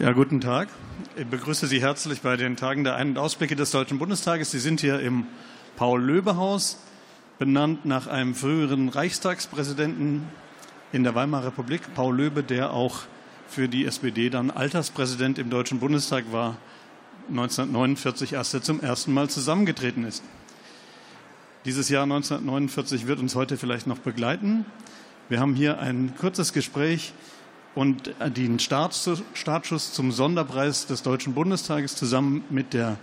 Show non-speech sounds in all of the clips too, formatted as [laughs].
Ja, guten Tag. Ich begrüße Sie herzlich bei den Tagen der Ein- und Ausblicke des Deutschen Bundestages. Sie sind hier im Paul-Löbe-Haus, benannt nach einem früheren Reichstagspräsidenten in der Weimarer Republik, Paul Löbe, der auch für die SPD dann Alterspräsident im Deutschen Bundestag war, 1949, als er zum ersten Mal zusammengetreten ist. Dieses Jahr 1949 wird uns heute vielleicht noch begleiten. Wir haben hier ein kurzes Gespräch und den Startschuss zum Sonderpreis des Deutschen Bundestages zusammen mit der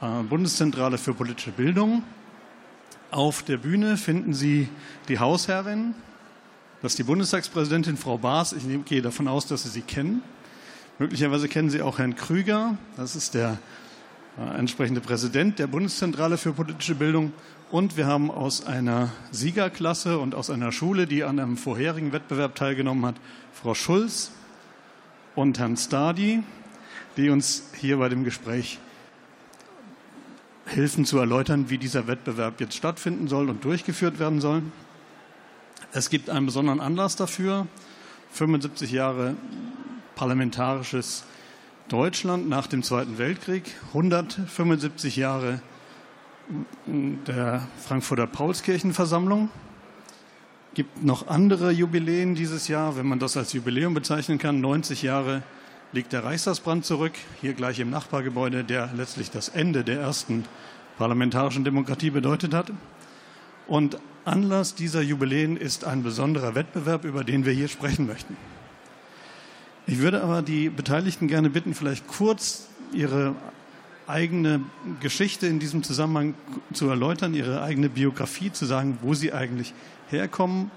äh, Bundeszentrale für politische Bildung. Auf der Bühne finden Sie die Hausherrin, das ist die Bundestagspräsidentin Frau Baas. Ich gehe davon aus, dass Sie sie kennen. Möglicherweise kennen Sie auch Herrn Krüger, das ist der entsprechende Präsident der Bundeszentrale für politische Bildung. Und wir haben aus einer Siegerklasse und aus einer Schule, die an einem vorherigen Wettbewerb teilgenommen hat, Frau Schulz und Herrn Stadi, die uns hier bei dem Gespräch helfen zu erläutern, wie dieser Wettbewerb jetzt stattfinden soll und durchgeführt werden soll. Es gibt einen besonderen Anlass dafür. 75 Jahre parlamentarisches Deutschland nach dem Zweiten Weltkrieg, 175 Jahre der Frankfurter Paulskirchenversammlung. Gibt noch andere Jubiläen dieses Jahr, wenn man das als Jubiläum bezeichnen kann. 90 Jahre liegt der Reichstagsbrand zurück, hier gleich im Nachbargebäude, der letztlich das Ende der ersten parlamentarischen Demokratie bedeutet hat. Und Anlass dieser Jubiläen ist ein besonderer Wettbewerb, über den wir hier sprechen möchten. Ich würde aber die Beteiligten gerne bitten, vielleicht kurz ihre eigene Geschichte in diesem Zusammenhang zu erläutern, ihre eigene Biografie zu sagen, wo sie eigentlich herkommen.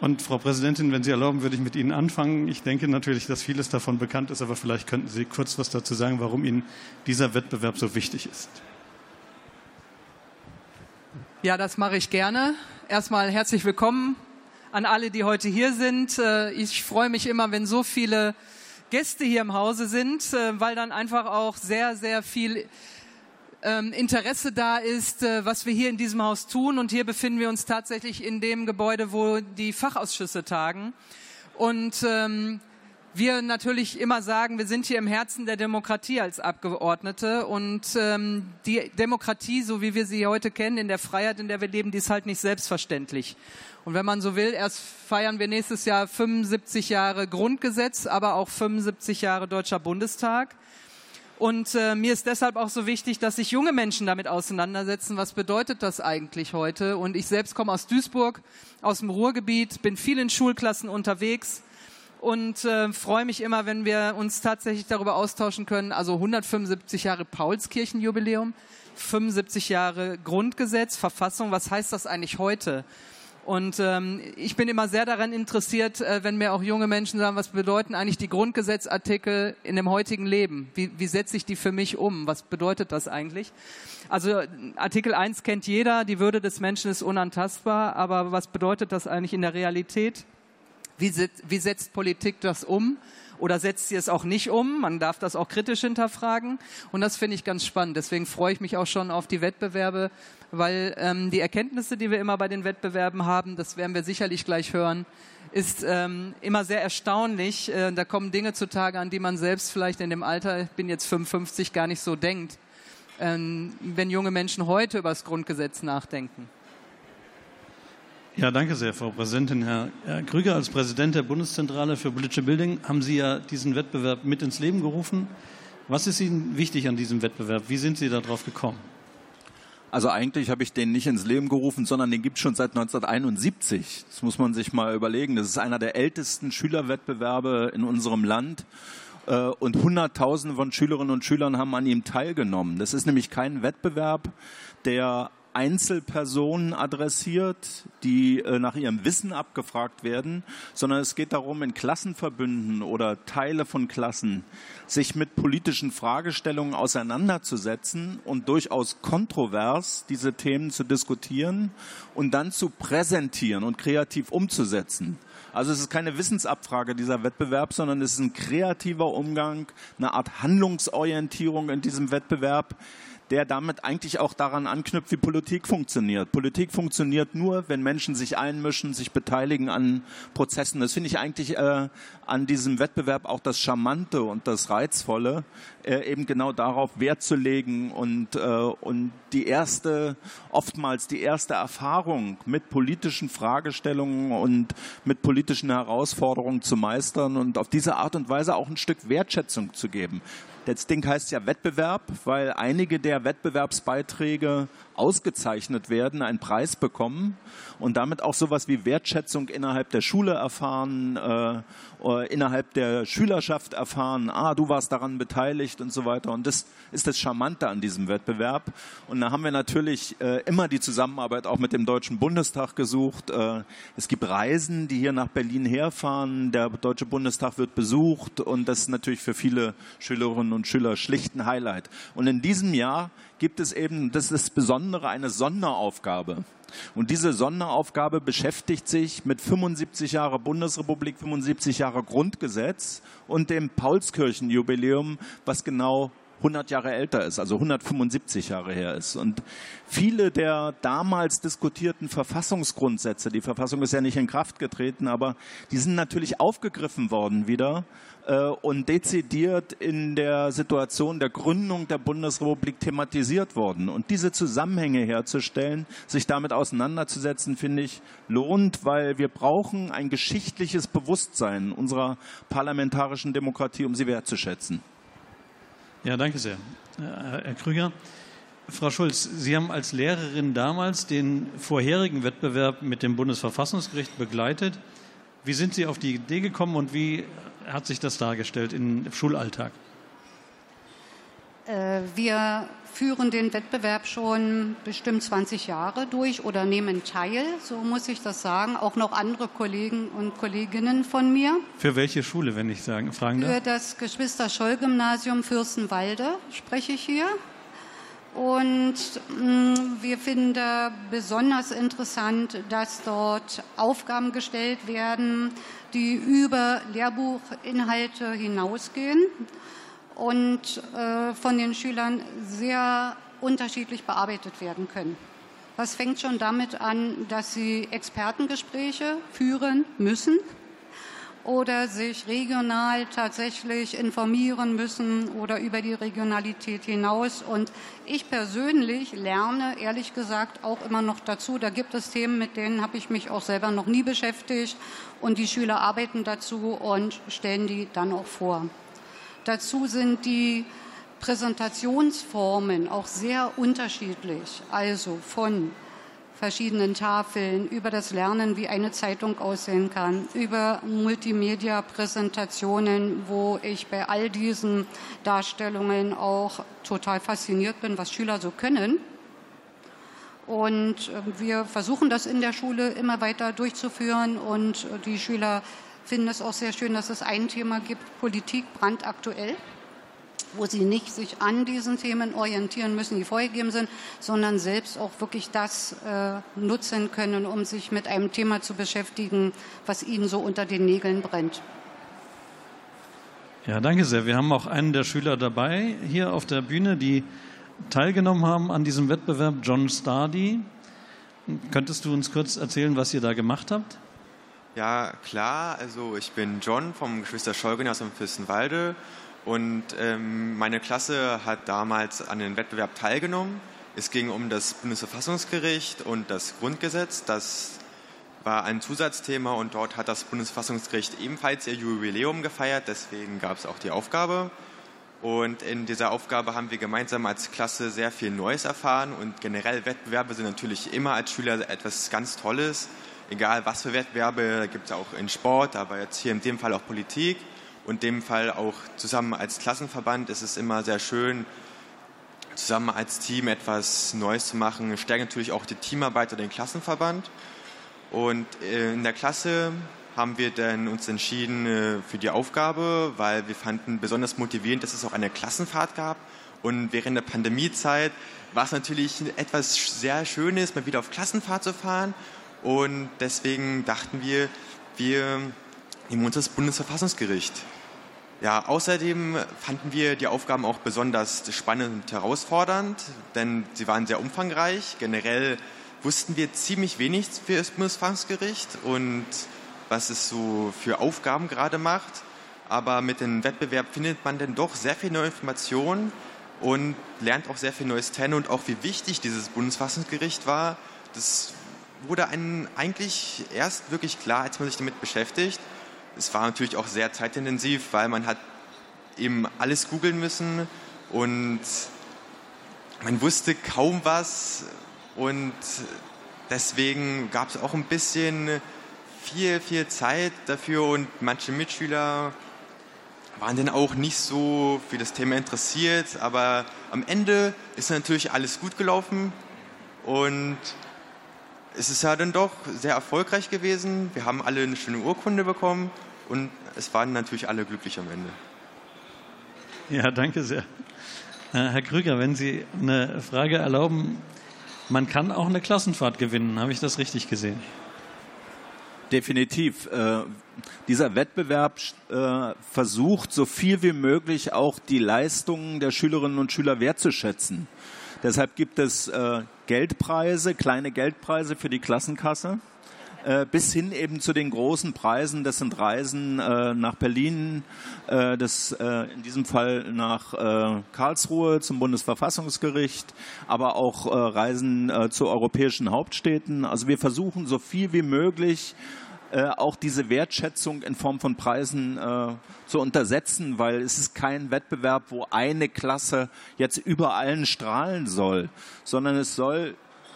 Und Frau Präsidentin, wenn Sie erlauben, würde ich mit Ihnen anfangen. Ich denke natürlich, dass vieles davon bekannt ist, aber vielleicht könnten Sie kurz was dazu sagen, warum Ihnen dieser Wettbewerb so wichtig ist. Ja, das mache ich gerne. Erstmal herzlich willkommen an alle, die heute hier sind. Äh, ich freue mich immer, wenn so viele Gäste hier im Hause sind, äh, weil dann einfach auch sehr, sehr viel ähm, Interesse da ist, äh, was wir hier in diesem Haus tun. Und hier befinden wir uns tatsächlich in dem Gebäude, wo die Fachausschüsse tagen. Und ähm, wir natürlich immer sagen, wir sind hier im Herzen der Demokratie als Abgeordnete und ähm, die Demokratie, so wie wir sie heute kennen, in der Freiheit, in der wir leben, die ist halt nicht selbstverständlich. Und wenn man so will, erst feiern wir nächstes Jahr 75 Jahre Grundgesetz, aber auch 75 Jahre Deutscher Bundestag. Und äh, mir ist deshalb auch so wichtig, dass sich junge Menschen damit auseinandersetzen. Was bedeutet das eigentlich heute? Und ich selbst komme aus Duisburg, aus dem Ruhrgebiet, bin viel in Schulklassen unterwegs und äh, freue mich immer, wenn wir uns tatsächlich darüber austauschen können. Also 175 Jahre Paulskirchenjubiläum, 75 Jahre Grundgesetz, Verfassung. Was heißt das eigentlich heute? Und ähm, ich bin immer sehr daran interessiert, äh, wenn mir auch junge Menschen sagen, was bedeuten eigentlich die Grundgesetzartikel in dem heutigen Leben? Wie, wie setze ich die für mich um? Was bedeutet das eigentlich? Also Artikel 1 kennt jeder, die Würde des Menschen ist unantastbar, aber was bedeutet das eigentlich in der Realität? Wie, wie setzt Politik das um? Oder setzt sie es auch nicht um? Man darf das auch kritisch hinterfragen. Und das finde ich ganz spannend. Deswegen freue ich mich auch schon auf die Wettbewerbe, weil ähm, die Erkenntnisse, die wir immer bei den Wettbewerben haben, das werden wir sicherlich gleich hören, ist ähm, immer sehr erstaunlich. Äh, da kommen Dinge zutage, an die man selbst vielleicht in dem Alter, ich bin jetzt 55, gar nicht so denkt. Ähm, wenn junge Menschen heute über das Grundgesetz nachdenken. Ja, danke sehr, Frau Präsidentin. Herr, Krüger, als Präsident der Bundeszentrale für politische Bildung haben Sie ja diesen Wettbewerb mit ins Leben gerufen. Was ist Ihnen wichtig an diesem Wettbewerb? Wie sind Sie darauf gekommen? Also eigentlich habe ich den nicht ins Leben gerufen, sondern den gibt es schon seit 1971. Das muss man sich mal überlegen. Das ist einer der ältesten Schülerwettbewerbe in unserem Land. Äh, und Hunderttausende von Schülerinnen und Schülern haben an ihm teilgenommen. Das ist nämlich kein Wettbewerb, der Einzelpersonen adressiert, die äh, nach ihrem Wissen abgefragt werden, sondern es geht darum, in Klassenverbünden oder Teile von Klassen sich mit politischen Fragestellungen auseinanderzusetzen und durchaus kontrovers diese Themen zu diskutieren und dann zu präsentieren und kreativ umzusetzen. Also es ist keine Wissensabfrage dieser Wettbewerb, sondern es ist ein kreativer Umgang, eine Art Handlungsorientierung in diesem Wettbewerb, der damit eigentlich auch daran anknüpft, wie Politik funktioniert. Politik funktioniert nur, wenn Menschen sich einmischen, sich beteiligen an Prozessen. Das finde ich eigentlich äh, an diesem Wettbewerb auch das Charmante und das Reizvolle, äh, eben genau darauf Wert zu legen und, äh, und die erste, oftmals die erste Erfahrung mit politischen Fragestellungen und mit politischen Herausforderungen zu meistern und auf diese Art und Weise auch ein Stück Wertschätzung zu geben. Das Ding heißt ja Wettbewerb, weil einige der Wettbewerbsbeiträge ausgezeichnet werden, einen Preis bekommen und damit auch sowas wie Wertschätzung innerhalb der Schule erfahren, äh, innerhalb der Schülerschaft erfahren, ah, du warst daran beteiligt und so weiter. Und das ist das Charmante an diesem Wettbewerb. Und da haben wir natürlich äh, immer die Zusammenarbeit auch mit dem Deutschen Bundestag gesucht. Äh, es gibt Reisen, die hier nach Berlin herfahren. Der Deutsche Bundestag wird besucht und das ist natürlich für viele Schülerinnen und Schüler schlicht ein Highlight. Und in diesem Jahr gibt es eben, das ist das Besondere, eine Sonderaufgabe. Und diese Sonderaufgabe beschäftigt sich mit 75 Jahre Bundesrepublik, 75 Jahre Grundgesetz und dem Paulskirchenjubiläum, was genau 100 Jahre älter ist, also 175 Jahre her ist. Und viele der damals diskutierten Verfassungsgrundsätze, die Verfassung ist ja nicht in Kraft getreten, aber die sind natürlich aufgegriffen worden wieder äh, und dezidiert in der Situation der Gründung der Bundesrepublik thematisiert worden. Und diese Zusammenhänge herzustellen, sich damit auseinanderzusetzen, finde ich lohnt, weil wir brauchen ein geschichtliches Bewusstsein unserer parlamentarischen Demokratie, um sie wertzuschätzen. Ja, danke sehr. Herr Krüger. Frau Schulz, Sie haben als Lehrerin damals den vorherigen Wettbewerb mit dem Bundesverfassungsgericht begleitet. Wie sind Sie auf die Idee gekommen und wie hat sich das dargestellt im Schulalltag? Äh, wir führen den Wettbewerb schon bestimmt 20 Jahre durch oder nehmen teil, so muss ich das sagen. Auch noch andere Kollegen und Kolleginnen von mir. Für welche Schule, wenn ich sagen, fragen darf? Für das Geschwister-Scholl-Gymnasium Fürstenwalde spreche ich hier. Und mh, mm, wir finden besonders interessant, dass dort Aufgaben gestellt werden, die über Lehrbuchinhalte hinausgehen und äh, von den Schülern sehr unterschiedlich bearbeitet werden können. Das fängt schon damit an, dass sie Expertengespräche führen müssen oder sich regional tatsächlich informieren müssen oder über die Regionalität hinaus. Und ich persönlich lerne ehrlich gesagt auch immer noch dazu. Da gibt es Themen, mit denen habe ich mich auch selber noch nie beschäftigt. Und die Schüler arbeiten dazu und stellen die dann auch vor. Dazu sind die Präsentationsformen auch sehr unterschiedlich. Also von verschiedenen Tafeln, über das Lernen, wie eine Zeitung aussehen kann, über Multimedia-Präsentationen, wo ich bei all diesen Darstellungen auch total fasziniert bin, was Schüler so können. Und äh, wir versuchen das in der Schule immer weiter durchzuführen und äh, die Schüler finden es auch sehr schön, dass es ein Thema gibt, Politik brandaktuell, wo sie nicht sich an diesen Themen orientieren müssen, die vorgegeben sind, sondern selbst auch wirklich das äh, nutzen können, um sich mit einem Thema zu beschäftigen, was ihnen so unter den Nägeln brennt. Ja, danke sehr. Wir haben auch einen der Schüler dabei hier auf der Bühne, die teilgenommen haben an diesem Wettbewerb, John Stardy. Könntest du uns kurz erzählen, was ihr da gemacht habt? Ja, klar. Also ich bin John vom Geschwister Schollgymnasium Fürstenwalde und ähm, meine Klasse hat damals an dem Wettbewerb teilgenommen. Es ging um das Bundesverfassungsgericht und das Grundgesetz. Das war ein Zusatzthema und dort hat das Bundesverfassungsgericht ebenfalls ihr Jubiläum gefeiert. Deswegen gab es auch die Aufgabe. Und in dieser Aufgabe haben wir gemeinsam als Klasse sehr viel Neues erfahren und generell Wettbewerbe sind natürlich immer als Schüler etwas ganz Tolles egal was für Wettbewerbe, gibt es auch in Sport, aber jetzt hier in dem Fall auch Politik und in dem Fall auch zusammen als Klassenverband ist es immer sehr schön, zusammen als Team etwas Neues zu machen. Stärkt natürlich auch die Teamarbeit oder den Klassenverband. Und äh, in der Klasse haben wir dann uns entschieden äh, für die Aufgabe, weil wir fanden besonders motivierend, dass es auch eine Klassenfahrt gab. Und während der Pandemiezeit war es natürlich etwas sehr Schönes, mal wieder auf Klassenfahrt zu fahren und deswegen dachten wir, wir nehmen uns das Bundesverfassungsgericht. Ja, außerdem fanden wir die Aufgaben auch besonders spannend und herausfordernd, denn sie waren sehr umfangreich. Generell wussten wir ziemlich wenig für das Bundesverfassungsgericht und was es so für Aufgaben gerade macht. Aber mit dem Wettbewerb findet man dann doch sehr viel neue Informationen und lernt auch sehr viel Neues kennen und auch wie wichtig dieses Bundesverfassungsgericht war. Das wurde einem eigentlich erst wirklich klar, als man sich damit beschäftigt. Es war natürlich auch sehr zeitintensiv, weil man hat eben alles googeln müssen und man wusste kaum was und deswegen gab es auch ein bisschen viel, viel Zeit dafür und manche Mitschüler waren dann auch nicht so für das Thema interessiert, aber am Ende ist natürlich alles gut gelaufen und es ist ja dann doch sehr erfolgreich gewesen. Wir haben alle eine schöne Urkunde bekommen und es waren natürlich alle glücklich am Ende. Ja, danke sehr. Äh, Herr Krüger, wenn Sie eine Frage erlauben, man kann auch eine Klassenfahrt gewinnen. Habe ich das richtig gesehen? Definitiv. Äh, dieser Wettbewerb äh, versucht, so viel wie möglich auch die Leistungen der Schülerinnen und Schüler wertzuschätzen. Deshalb gibt es äh, Geldpreise, kleine Geldpreise für die Klassenkasse äh, bis hin eben zu den großen Preisen. Das sind Reisen äh, nach Berlin, äh, das, äh, in diesem Fall nach äh, Karlsruhe zum Bundesverfassungsgericht, aber auch Reisen zu europäischen Hauptstädten. Also wir versuchen so viel wie möglich äh, auch diese Wertschätzung in Form von Preisen äh, zu untersetzen, weil es ist kein Wettbewerb, wo eine Klasse jetzt über allen strahlen soll, sondern es soll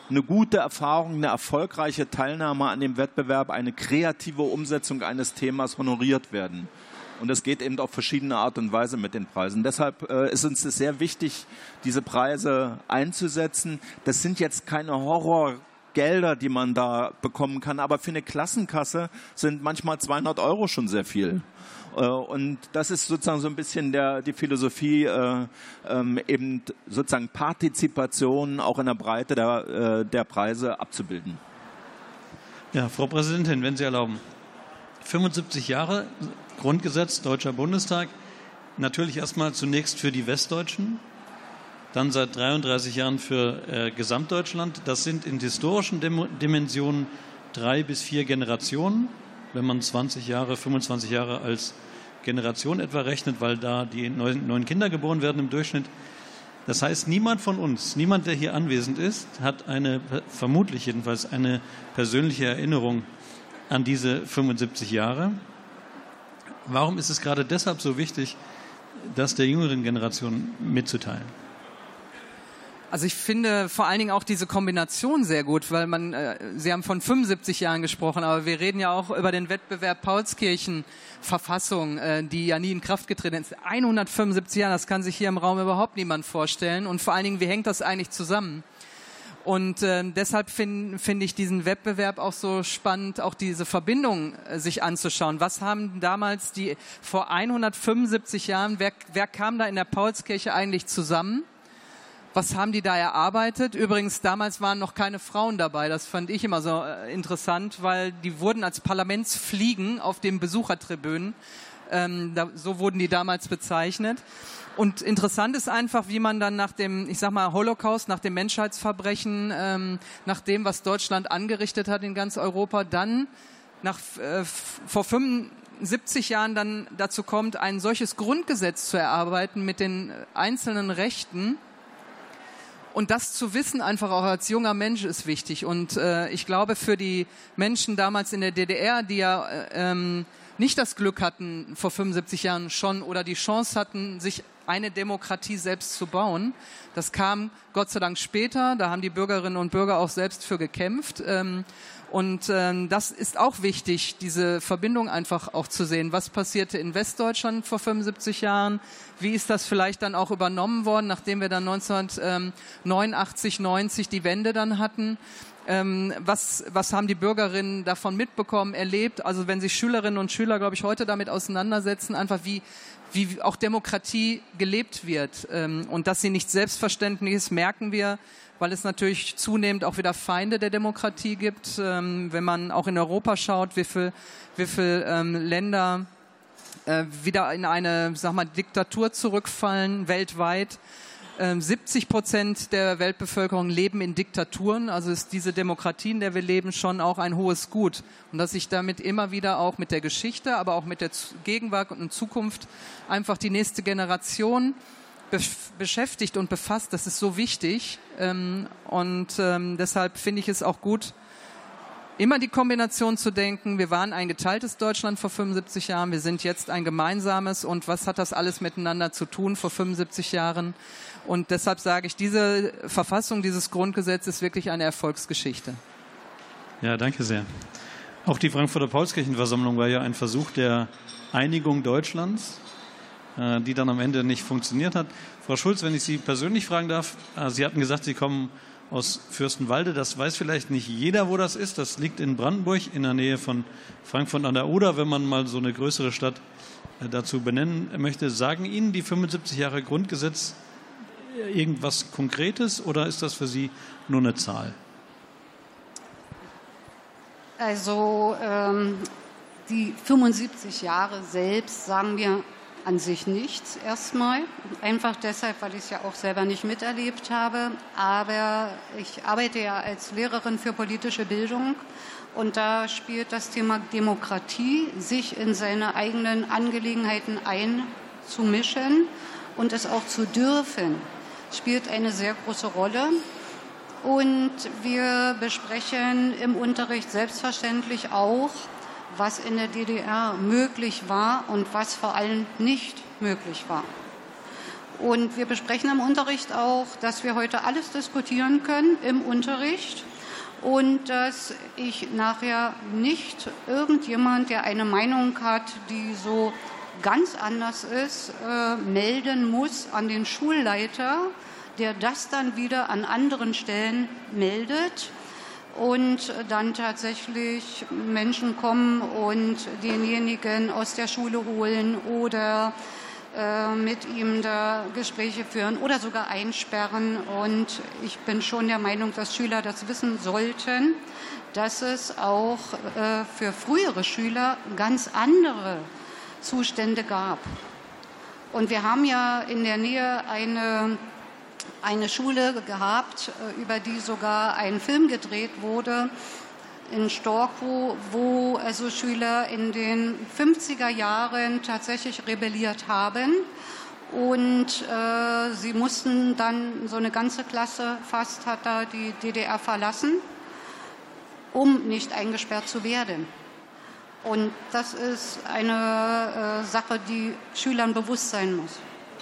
eine gute Erfahrung, eine erfolgreiche Teilnahme an dem Wettbewerb, eine kreative Umsetzung eines Themas honoriert werden. Und das geht eben auf verschiedene Art und Weise mit den Preisen. Deshalb äh, ist uns sehr wichtig, diese Preise einzusetzen. Das sind jetzt keine Horrorgelder, die man da bekommen kann, aber für eine Klassenkasse sind manchmal 200 Euro schon sehr viel. Äh, und das ist sozusagen so ein bisschen der, die Philosophie, äh, ähm, eben sozusagen Partizipation auch in der Breite der, äh, der Preise abzubilden. Ja, Frau Präsidentin, wenn Sie erlauben. 75 Jahre Grundgesetz, Deutscher Bundestag. Natürlich erstmal zunächst für die Westdeutschen, dann seit 33 Jahren für äh, Gesamtdeutschland. Das sind in historischen Dim Dimensionen drei bis vier Generationen, wenn man 20 Jahre, 25 Jahre als Generation etwa rechnet, weil da die neuen, neuen Kinder geboren werden im Durchschnitt. Das heißt, niemand von uns, niemand, der hier anwesend ist, hat eine, vermutlich jedenfalls, eine persönliche Erinnerung an diese 75 Jahre. Warum ist es gerade deshalb so wichtig, das der jüngeren Generation mitzuteilen? Also ich finde vor allen Dingen auch diese Kombination sehr gut, weil man, äh, Sie haben von 75 Jahren gesprochen, aber wir reden ja auch über den Wettbewerb Paulskirchen Verfassung, äh, die ja nie in Kraft getreten ist. 175 Jahre, das kann sich hier im Raum überhaupt niemand vorstellen. Und vor allen Dingen, wie hängt das eigentlich zusammen? Und äh, deshalb finde find ich diesen Wettbewerb auch so spannend, auch diese Verbindung äh, sich anzuschauen. Was haben damals die vor 175 Jahren, wer, wer kam da in der Paulskirche eigentlich zusammen? Was haben die da erarbeitet? Übrigens, damals waren noch keine Frauen dabei. Das fand ich immer so äh, interessant, weil die wurden als Parlamentsfliegen auf den Besuchertribünen, ähm, da, so wurden die damals bezeichnet. Und interessant ist einfach, wie man dann nach dem, ich sag mal, Holocaust, nach dem Menschheitsverbrechen, ähm, nach dem, was Deutschland angerichtet hat in ganz Europa, dann nach äh, vor 75 Jahren dann dazu kommt, ein solches Grundgesetz zu erarbeiten mit den einzelnen Rechten, und das zu wissen, einfach auch als junger Mensch, ist wichtig. Und äh, ich glaube, für die Menschen damals in der DDR, die ja äh, ähm, nicht das Glück hatten, vor 75 Jahren schon oder die Chance hatten, sich eine Demokratie selbst zu bauen. Das kam Gott sei Dank später. Da haben die Bürgerinnen und Bürger auch selbst für gekämpft. Ähm, und ähm, das ist auch wichtig, diese Verbindung einfach auch zu sehen. Was passierte in Westdeutschland vor 75 Jahren? Wie ist das vielleicht dann auch übernommen worden, nachdem wir dann 1989, 90 die Wende dann hatten? Ähm, was, was haben die Bürgerinnen davon mitbekommen, erlebt? Also wenn sich Schülerinnen und Schüler, glaube ich, heute damit auseinandersetzen, einfach wie, wie auch Demokratie gelebt wird ähm, und dass sie nicht selbstverständlich ist, merken wir weil es natürlich zunehmend auch wieder Feinde der Demokratie gibt. Ähm, wenn man auch in Europa schaut, wie viele wie viel, ähm, Länder äh, wieder in eine, sag mal, Diktatur zurückfallen weltweit. 70 ähm, Prozent der Weltbevölkerung leben in Diktaturen, also ist diese Demokratie, in der wir leben, schon auch ein hohes Gut. Und dass sich damit immer wieder auch mit der Geschichte, aber auch mit der Gegenwart und Zukunft einfach die nächste Generation beschäftigt und befasst, das ist so wichtig. Ähm, und ähm, deshalb finde ich es auch gut, immer die Kombination zu denken, wir waren ein geteiltes Deutschland vor 75 Jahren, wir sind jetzt ein gemeinsames und was hat das alles miteinander zu tun vor 75 Jahren? Und deshalb sage ich, diese Verfassung, dieses Grundgesetz ist wirklich eine Erfolgsgeschichte. Ja, danke sehr. Auch die Frankfurter Paulskirchenversammlung war ja ein Versuch der Einigung Deutschlands, äh, die dann am Ende nicht funktioniert hat. Frau Schulz, wenn ich Sie persönlich fragen darf, äh, Sie hatten gesagt, Sie kommen aus Fürstenwalde. Das weiß vielleicht nicht jeder, wo das ist. Das liegt in Brandenburg in der Nähe von Frankfurt an der Oder, wenn man mal so eine größere Stadt äh, dazu benennen möchte. Sagen Ihnen die 75 Jahre Grundgesetz irgendwas Konkretes oder ist das für Sie nur eine Zahl? Also ähm, die 75 Jahre selbst sagen mir an sich nichts erstmal. Einfach deshalb, weil ich es ja auch selber nicht miterlebt habe. Aber ich arbeite ja als Lehrerin für politische Bildung und da spielt das Thema Demokratie, sich in seine eigenen Angelegenheiten einzumischen und es auch zu dürfen spielt eine sehr große Rolle. Und wir besprechen im Unterricht selbstverständlich auch, was in der DDR möglich war und was vor allem nicht möglich war. Und wir besprechen im Unterricht auch, dass wir heute alles diskutieren können im Unterricht und dass ich nachher nicht irgendjemand, der eine Meinung hat, die so ganz anders ist, äh, melden muss an den Schulleiter, der das dann wieder an anderen Stellen meldet und dann tatsächlich Menschen kommen und denjenigen aus der Schule holen oder äh, mit ihm da Gespräche führen oder sogar einsperren. Und ich bin schon der Meinung, dass Schüler das wissen sollten, dass es auch äh, für frühere Schüler ganz andere Zustände gab. Und wir haben ja in der Nähe eine, eine Schule gehabt, äh, über die sogar ein Film gedreht wurde in Storkow, wo also Schüler in den 50er Jahren tatsächlich rebelliert haben. Und äh, sie mussten dann, so eine ganze Klasse fast hat da die DDR verlassen, um nicht eingesperrt zu werden. Und das ist eine äh, Sache, die Schülern bewusst sein muss.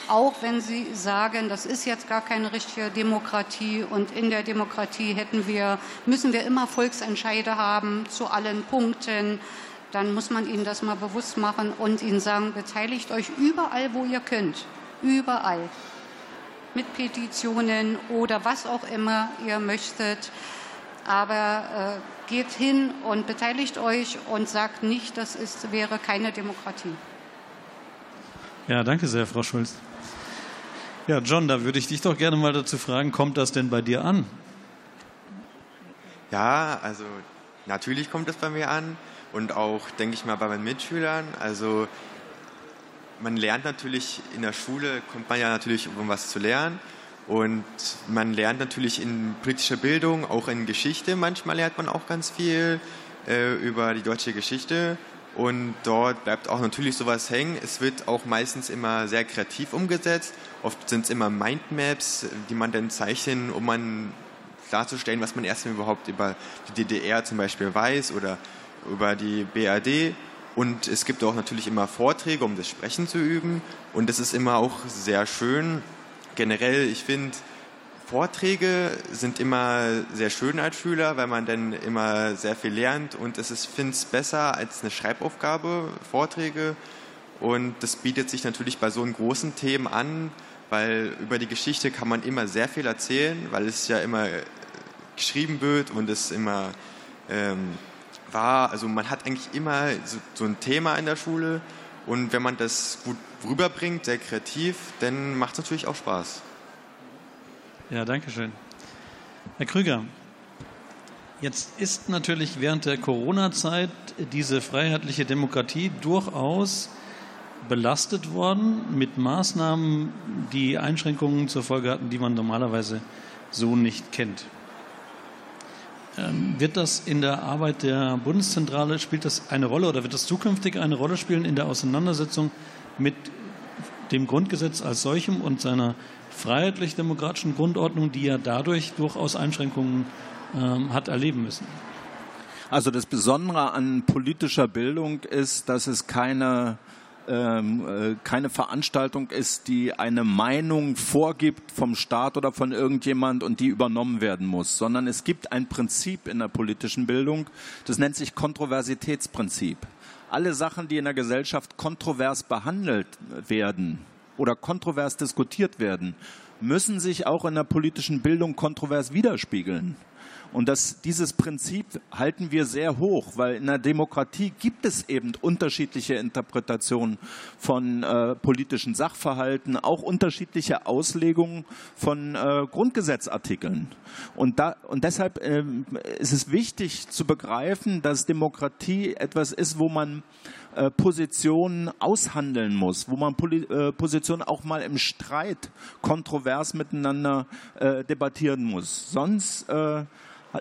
Auch wenn sie sagen, das ist jetzt gar keine richtige Demokratie und in der Demokratie hätten wir, müssen wir immer Volksentscheide haben zu allen Punkten, dann muss man ihnen das mal bewusst machen und ihnen sagen, beteiligt euch überall, wo ihr könnt. Überall. Mit Petitionen oder was auch immer ihr möchtet. Aber äh, geht hin und beteiligt euch und sagt nicht, das ist, wäre keine Demokratie. Ja, danke sehr, Frau Schulz. Ja, John, da würde ich dich doch gerne mal dazu fragen, kommt das denn bei dir an? Ja, also natürlich kommt es bei mir an und auch, denke ich mal, bei meinen Mitschülern. Also man lernt natürlich in der Schule, kommt man ja natürlich, um was zu lernen. Und man lernt natürlich in politischer Bildung, auch in Geschichte, manchmal lernt man auch ganz viel äh, über die deutsche Geschichte. Und dort bleibt auch natürlich sowas hängen. Es wird auch meistens immer sehr kreativ umgesetzt. Oft sind es immer Mindmaps, die man dann zeichnet, um man darzustellen, was man erstmal überhaupt über die DDR zum Beispiel weiß oder über die BRD. Und es gibt auch natürlich immer Vorträge, um das Sprechen zu üben. Und das ist immer auch sehr schön, generell, ich finde, Vorträge sind immer sehr schön als Schüler, weil man dann immer sehr viel lernt und es ist, finde ich, besser als eine Schreibaufgabe, Vorträge. Und das bietet sich natürlich bei so einen großen Themen an, weil über die Geschichte kann man immer sehr viel erzählen, weil es ja immer geschrieben wird und es immer ähm, war. Also man hat eigentlich immer so, so ein Thema in der Schule und wenn man das gut rüberbringt, sehr kreativ, dann macht es natürlich auch Spaß. Ja, danke schön. Herr Krüger, jetzt ist natürlich während der Corona-Zeit diese freiheitliche Demokratie durchaus belastet worden mit Maßnahmen, die Einschränkungen zur Folge hatten, die man normalerweise so nicht kennt. Ähm, wird das in der Arbeit der Bundeszentrale, spielt das eine Rolle oder wird das zukünftig eine Rolle spielen in der Auseinandersetzung mit dem Grundgesetz als solchem und seiner freiheitlich-demokratischen Grundordnung, die ja dadurch durchaus Einschränkungen ähm, hat erleben müssen? Also das Besondere an politischer Bildung ist, dass es keine ähm, äh, keine Veranstaltung ist, die eine Meinung vorgibt vom Staat oder von irgendjemand und die übernommen werden muss, sondern es gibt ein Prinzip in der politischen Bildung, das nennt sich Kontroversitätsprinzip. Alle Sachen, die in der Gesellschaft kontrovers behandelt werden oder kontrovers diskutiert werden, müssen sich auch in der politischen Bildung kontrovers widerspiegeln. Und das, dieses Prinzip halten wir sehr hoch, weil in der Demokratie gibt es eben unterschiedliche Interpretationen von äh, politischen Sachverhalten, auch unterschiedliche Auslegungen von äh, Grundgesetzartikeln. Und, da, und deshalb äh, ist es wichtig zu begreifen, dass Demokratie etwas ist, wo man äh, Positionen aushandeln muss, wo man äh, Positionen auch mal im Streit kontrovers miteinander äh, debattieren muss. Sonst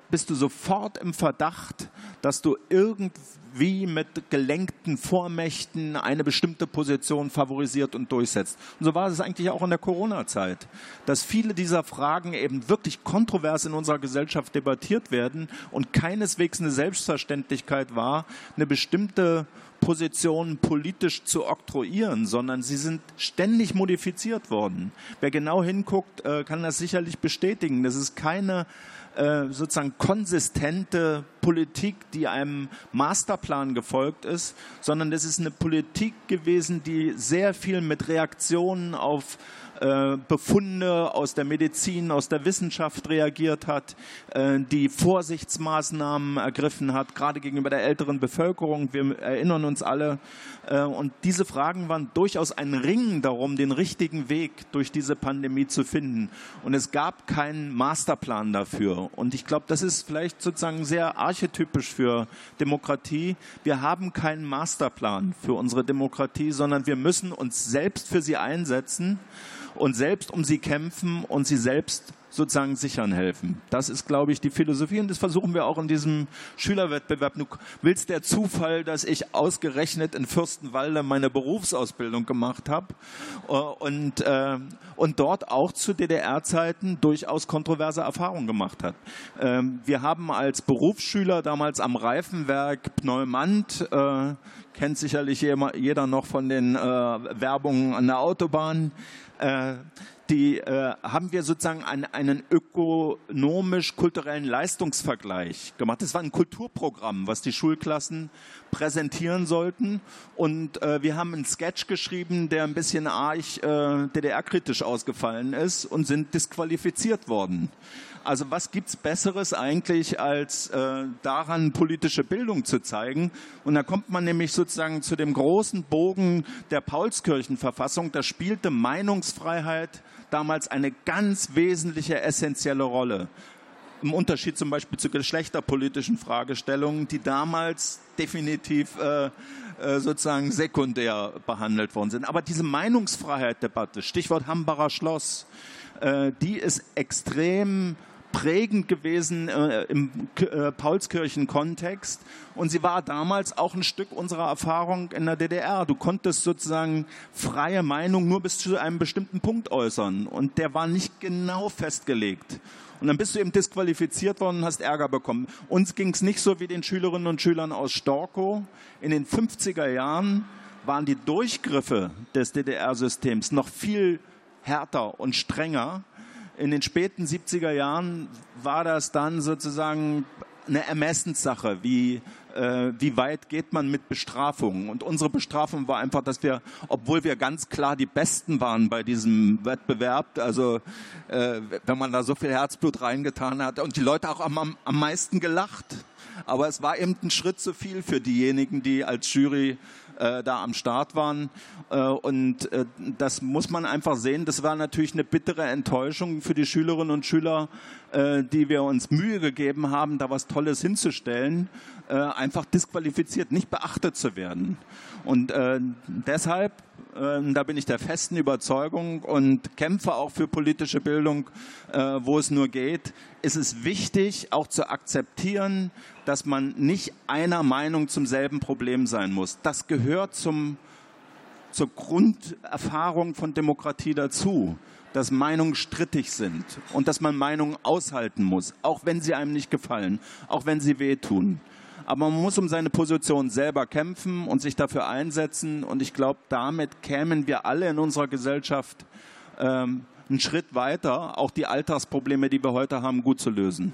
bist du sofort im Verdacht, dass du irgendwie mit gelenkten Vormächten eine bestimmte Position favorisiert und durchsetzt. Und so war es eigentlich auch in der Corona-Zeit, dass viele dieser Fragen eben wirklich kontrovers in unserer Gesellschaft debattiert werden und keineswegs eine Selbstverständlichkeit war, eine bestimmte Position politisch zu oktroyieren, sondern sie sind ständig modifiziert worden. Wer genau hinguckt, äh, kann das sicherlich bestätigen. Das ist keine äh, sozusagen konsistente Politik, die einem Masterplan gefolgt ist, sondern das ist eine Politik gewesen, die sehr viel mit Reaktionen auf äh, Befunde aus der Medizin, aus der Wissenschaft reagiert hat, äh, die Vorsichtsmaßnahmen ergriffen hat, gerade gegenüber der älteren Bevölkerung. Wir erinnern uns alle. Äh, und diese Fragen waren durchaus ein Ringen darum, den richtigen Weg durch diese Pandemie zu finden. Und es gab keinen Masterplan dafür. Und ich glaube, das ist vielleicht sozusagen sehr archetypisch für Demokratie. Wir haben keinen Masterplan für unsere Demokratie, sondern wir müssen uns selbst für sie einsetzen und selbst um sie kämpfen und sie selbst sozusagen sichern helfen. Das ist, glaube ich, die Philosophie und das versuchen wir auch in diesem Schülerwettbewerb. Du willst der Zufall, dass ich ausgerechnet in Fürstenwalde meine Berufsausbildung gemacht habe äh, und, äh, und dort auch zu DDR-Zeiten durchaus kontroverse Erfahrungen gemacht hat. Ähm, wir haben als Berufsschüler damals am Reifenwerk Pneumant äh, kennt sicherlich jeder noch von den äh, Werbungen an der Autobahn die äh, haben wir sozusagen einen, einen ökonomisch-kulturellen Leistungsvergleich gemacht. Das war ein Kulturprogramm, was die Schulklassen präsentieren sollten. Und äh, wir haben einen Sketch geschrieben, der ein bisschen arg äh, DDR-kritisch ausgefallen ist und sind disqualifiziert worden. Also was gibt's Besseres eigentlich, als äh, daran politische Bildung zu zeigen? Und da kommt man nämlich sozusagen zu dem großen Bogen der Paulskirchenverfassung. Da spielte Meinungsfreiheit damals eine ganz wesentliche, essentielle Rolle. Im Unterschied zum Beispiel zu geschlechterpolitischen Fragestellungen, die damals definitiv äh, äh, sozusagen sekundär behandelt worden sind. Aber diese Meinungsfreiheit-Debatte, Stichwort Hambacher Schloss, äh, die ist extrem prägend gewesen äh, im äh, Paulskirchen-Kontext. Und sie war damals auch ein Stück unserer Erfahrung in der DDR. Du konntest sozusagen freie Meinung nur bis zu einem bestimmten Punkt äußern. Und der war nicht genau festgelegt. Und dann bist du eben disqualifiziert worden und hast Ärger bekommen. Uns ging es nicht so wie den Schülerinnen und Schülern aus Storkow. In den 50er Jahren waren die Durchgriffe des DDR-Systems noch viel härter und strenger in den späten 70er Jahren war das dann sozusagen eine Ermessenssache, wie, äh, wie weit geht man mit Bestrafungen. Und unsere Bestrafung war einfach, dass wir, obwohl wir ganz klar die Besten waren bei diesem Wettbewerb, also äh, wenn man da so viel Herzblut reingetan hat und die Leute auch am, am meisten gelacht. Aber es war eben ein Schritt zu viel für diejenigen, die als Jury äh, da am Start waren. Äh, und äh, das muss man einfach sehen. Das war natürlich eine bittere Enttäuschung für die Schülerinnen und Schüler, äh, die wir uns Mühe gegeben haben, da was Tolles hinzustellen. äh, einfach disqualifiziert, nicht beachtet zu werden. Und äh, deshalb, äh, da bin ich der festen Überzeugung und kämpfe auch für politische Bildung, äh, wo es nur geht, ist es wichtig, auch zu akzeptieren, dass man nicht einer Meinung zum selben Problem sein muss. Das gehört zum, zur Grunderfahrung von Demokratie dazu dass Meinungen strittig sind und dass man Meinungen aushalten muss, auch wenn sie einem nicht gefallen, auch wenn sie wehtun. Aber man muss um seine Position selber kämpfen und sich dafür einsetzen. Und ich glaube, damit kämen wir alle in unserer Gesellschaft ähm, einen Schritt weiter, auch die Alltagsprobleme, die wir heute haben, gut zu lösen.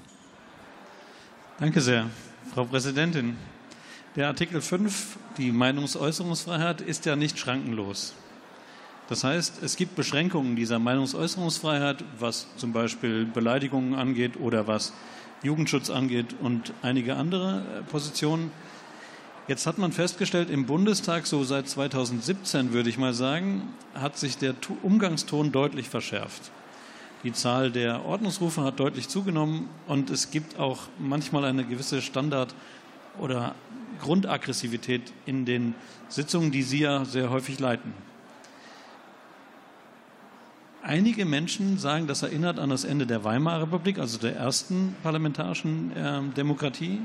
Danke sehr, Frau Präsidentin. Der Artikel 5, die Meinungsäußerungsfreiheit, ist ja nicht schrankenlos. Das heißt, es gibt Beschränkungen dieser Meinungsäußerungsfreiheit, was zum Beispiel Beleidigungen angeht oder was Jugendschutz angeht und einige andere äh, Positionen. Jetzt hat man festgestellt, im Bundestag, so seit 2017 würde ich mal sagen, hat sich der Umgangston deutlich verschärft. Die Zahl der Ordnungsrufe hat deutlich zugenommen und es gibt auch manchmal eine gewisse Standard- oder Grundaggressivität in den Sitzungen, die Sie ja sehr häufig leiten. Einige Menschen sagen, das erinnert an das Ende der Weimarer Republik, also der ersten parlamentarischen äh, Demokratie.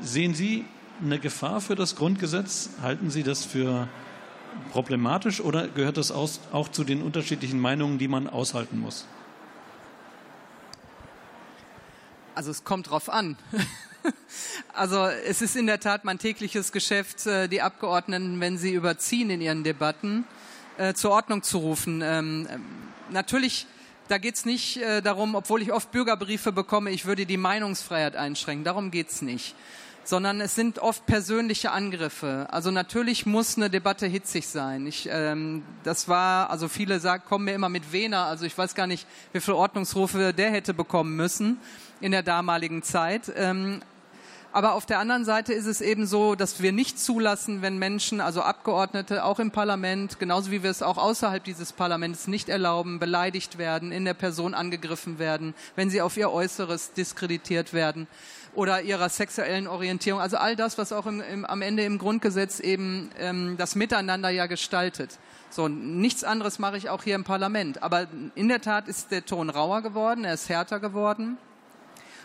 Sehen Sie eine Gefahr für das Grundgesetz? Halten Sie das für problematisch oder gehört das auch zu den unterschiedlichen Meinungen, die man aushalten muss? Also es kommt drauf an. [laughs] Also es ist in der Tat mein tägliches Geschäft, äh, die Abgeordneten, wenn sie überziehen in ihren Debatten, äh, zur Ordnung zu rufen. Ähm, ähm, natürlich, da geht es nicht äh, darum, obwohl ich oft Bürgerbriefe bekomme, ich würde die Meinungsfreiheit einschränken. Darum geht es nicht. Sondern es sind oft persönliche Angriffe. Also natürlich muss eine Debatte hitzig sein. Ich, ähm, das war, also viele sagen, kommen mir immer mit Wehner. Also ich weiß gar nicht, wie viele Ordnungsrufe der hätte bekommen müssen in der damaligen Zeit. Ähm, aber auf der anderen Seite ist es eben so, dass wir nicht zulassen, wenn Menschen, also Abgeordnete, auch im Parlament, genauso wie wir es auch außerhalb dieses Parlaments nicht erlauben, beleidigt werden, in der Person angegriffen werden, wenn sie auf ihr Äußeres diskreditiert werden oder ihrer sexuellen Orientierung. Also all das, was auch im, im, am Ende im Grundgesetz eben ähm, das Miteinander ja gestaltet. So, nichts anderes mache ich auch hier im Parlament. Aber in der Tat ist der Ton rauer geworden, er ist härter geworden.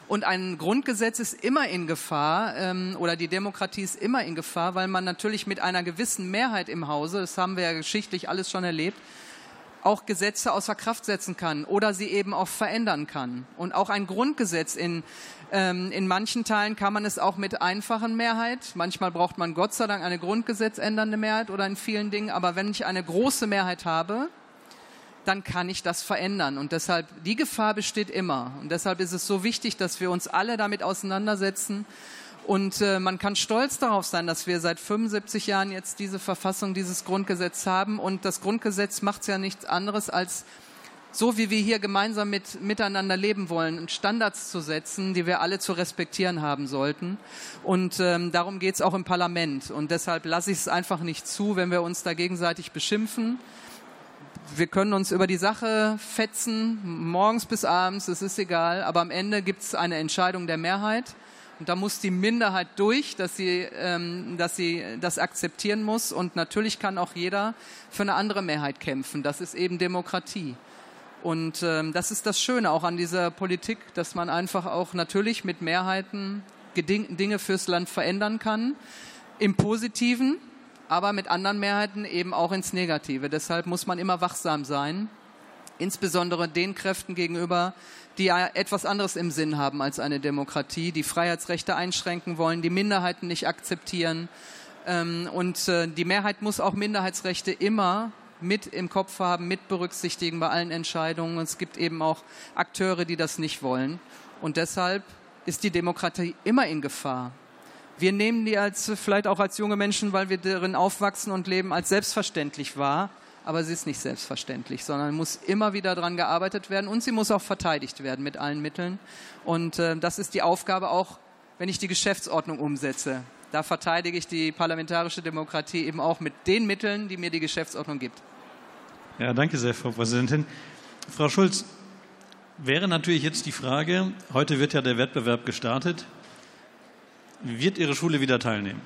Und ein Grundgesetz ist immer in Gefahr ähm, oder die Demokratie ist immer in Gefahr, weil man natürlich mit einer gewissen Mehrheit im Hause, das haben wir ja geschichtlich alles schon erlebt, auch Gesetze außer Kraft setzen kann oder sie eben auch verändern kann. Und auch ein Grundgesetz in, ähm, in manchen Teilen kann man es auch mit einfachen Mehrheit. Manchmal braucht man Gott sei Dank eine grundgesetzändernde Mehrheit oder in vielen Dingen. Aber wenn ich eine große Mehrheit habe, dann kann ich das verändern. Und deshalb, die Gefahr besteht immer. Und deshalb ist es so wichtig, dass wir uns alle damit auseinandersetzen. Und äh, man kann stolz darauf sein, dass wir seit 75 Jahren jetzt diese Verfassung, dieses Grundgesetz haben. Und das Grundgesetz macht ja nichts anderes als so wie wir hier gemeinsam mit, miteinander leben wollen, Standards zu setzen, die wir alle zu respektieren haben sollten. Und ähm, darum geht es auch im Parlament. Und deshalb lasse ich es einfach nicht zu, wenn wir uns da gegenseitig beschimpfen wir können uns über die Sache fetzen, morgens bis abends, es ist egal, aber am Ende gibt es eine Entscheidung der Mehrheit. Und da muss die Minderheit durch, dass sie, ähm, dass sie das akzeptieren muss. Und natürlich kann auch jeder für eine andere Mehrheit kämpfen. Das ist eben Demokratie. Und ähm, das ist das Schöne auch an dieser Politik, dass man einfach auch natürlich mit Mehrheiten Dinge fürs Land verändern kann. Im Positiven, aber mit anderen Mehrheiten eben auch ins Negative. Deshalb muss man immer wachsam sein, insbesondere den Kräften gegenüber, die etwas anderes im Sinn haben als eine Demokratie, die Freiheitsrechte einschränken wollen, die Minderheiten nicht akzeptieren. Ähm, und äh, die Mehrheit muss auch Minderheitsrechte immer mit im Kopf haben, mit berücksichtigen bei allen Entscheidungen. Und es gibt eben auch Akteure, die das nicht wollen. Und deshalb ist die Demokratie immer in Gefahr. Wir nehmen die als, vielleicht auch als junge Menschen, weil wir darin aufwachsen und leben, als selbstverständlich wahr. Aber sie ist nicht selbstverständlich, sondern muss immer wieder daran gearbeitet werden und sie muss auch verteidigt werden mit allen Mitteln. Und äh, das ist die Aufgabe auch, wenn ich die Geschäftsordnung umsetze. Da verteidige ich die parlamentarische Demokratie eben auch mit den Mitteln, die mir die Geschäftsordnung gibt. Ja, danke sehr, Frau Präsidentin. Frau Schulz, wäre natürlich jetzt die Frage, heute wird ja der Wettbewerb gestartet Wird Ihre Schule wieder teilnehmen?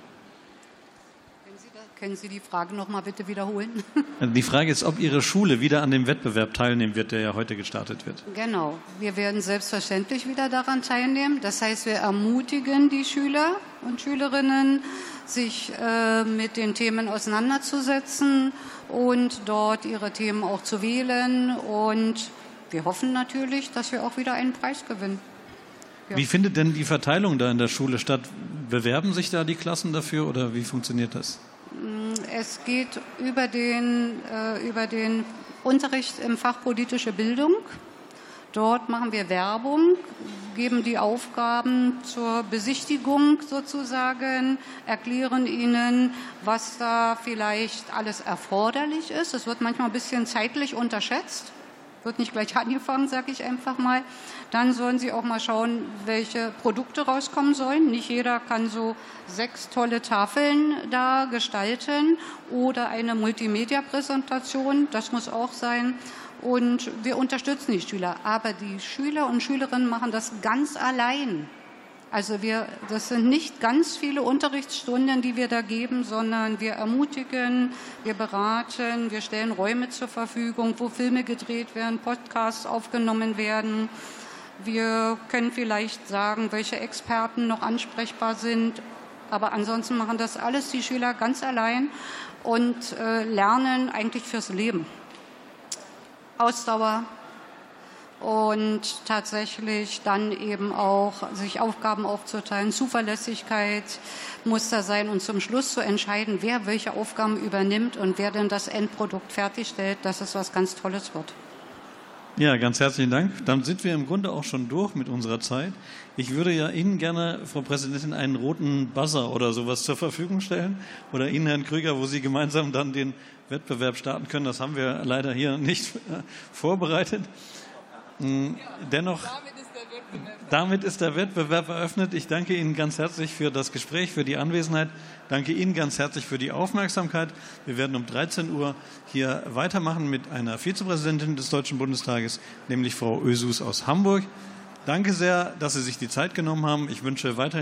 Können Sie die Frage noch mal bitte wiederholen? [laughs] Die Frage ist, ob Ihre Schule wieder an dem Wettbewerb teilnehmen wird, der ja heute gestartet wird. Genau. Wir werden selbstverständlich wieder daran teilnehmen. Das heißt, wir ermutigen die Schüler und Schülerinnen, sich äh, mit den Themen auseinanderzusetzen und dort ihre Themen auch zu wählen. Und wir hoffen natürlich, dass wir auch wieder einen Preis gewinnen. Ja. Wie findet denn die Verteilung da in der Schule statt? Bewerben sich da die Klassen dafür oder wie funktioniert das? Mm, es geht über den, äh, über den Unterricht im Fach politische Bildung. Dort machen wir Werbung, geben die Aufgaben zur Besichtigung sozusagen, erklären ihnen, was da vielleicht alles erforderlich ist. Es wird manchmal ein bisschen zeitlich unterschätzt wird nicht gleich angefangen, sage ich einfach mal. Dann sollen Sie auch mal schauen, welche Produkte rauskommen sollen. Nicht jeder kann so sechs tolle Tafeln da gestalten oder eine Multimedia-Präsentation. Das muss auch sein. Und wir unterstützen die Schüler. Aber die Schüler und Schülerinnen machen das ganz allein. Also wir, das sind nicht ganz viele Unterrichtsstunden, die wir da geben, sondern wir ermutigen, wir beraten, wir stellen Räume zur Verfügung, wo Filme gedreht werden, Podcasts aufgenommen werden. Wir können vielleicht sagen, welche Experten noch ansprechbar sind. Aber ansonsten machen das alles die Schüler ganz allein und äh, lernen eigentlich fürs Leben. Ausdauer, und tatsächlich dann eben auch sich Aufgaben aufzuteilen. Zuverlässigkeit muss da sein und zum Schluss zu entscheiden, wer welche Aufgaben übernimmt und wer denn das Endprodukt fertigstellt, dass es was ganz Tolles wird. Ja, ganz herzlichen Dank. Dann sind wir im Grunde auch schon durch mit unserer Zeit. Ich würde ja Ihnen gerne, Frau Präsidentin, einen roten Buzzer oder sowas zur Verfügung stellen. Oder Ihnen, Herrn Krüger, wo Sie gemeinsam dann den Wettbewerb starten können. Das haben wir leider hier nicht vorbereitet. Dennoch, damit ist der Wettbewerb eröffnet. Ich danke Ihnen ganz herzlich für das Gespräch, für die Anwesenheit. Danke Ihnen ganz herzlich für die Aufmerksamkeit. Wir werden um 13 Uhr hier weitermachen mit einer Vizepräsidentin des Deutschen Bundestages, nämlich Frau Ösus aus Hamburg. Danke sehr, dass Sie sich die Zeit genommen haben. Ich wünsche weiterhin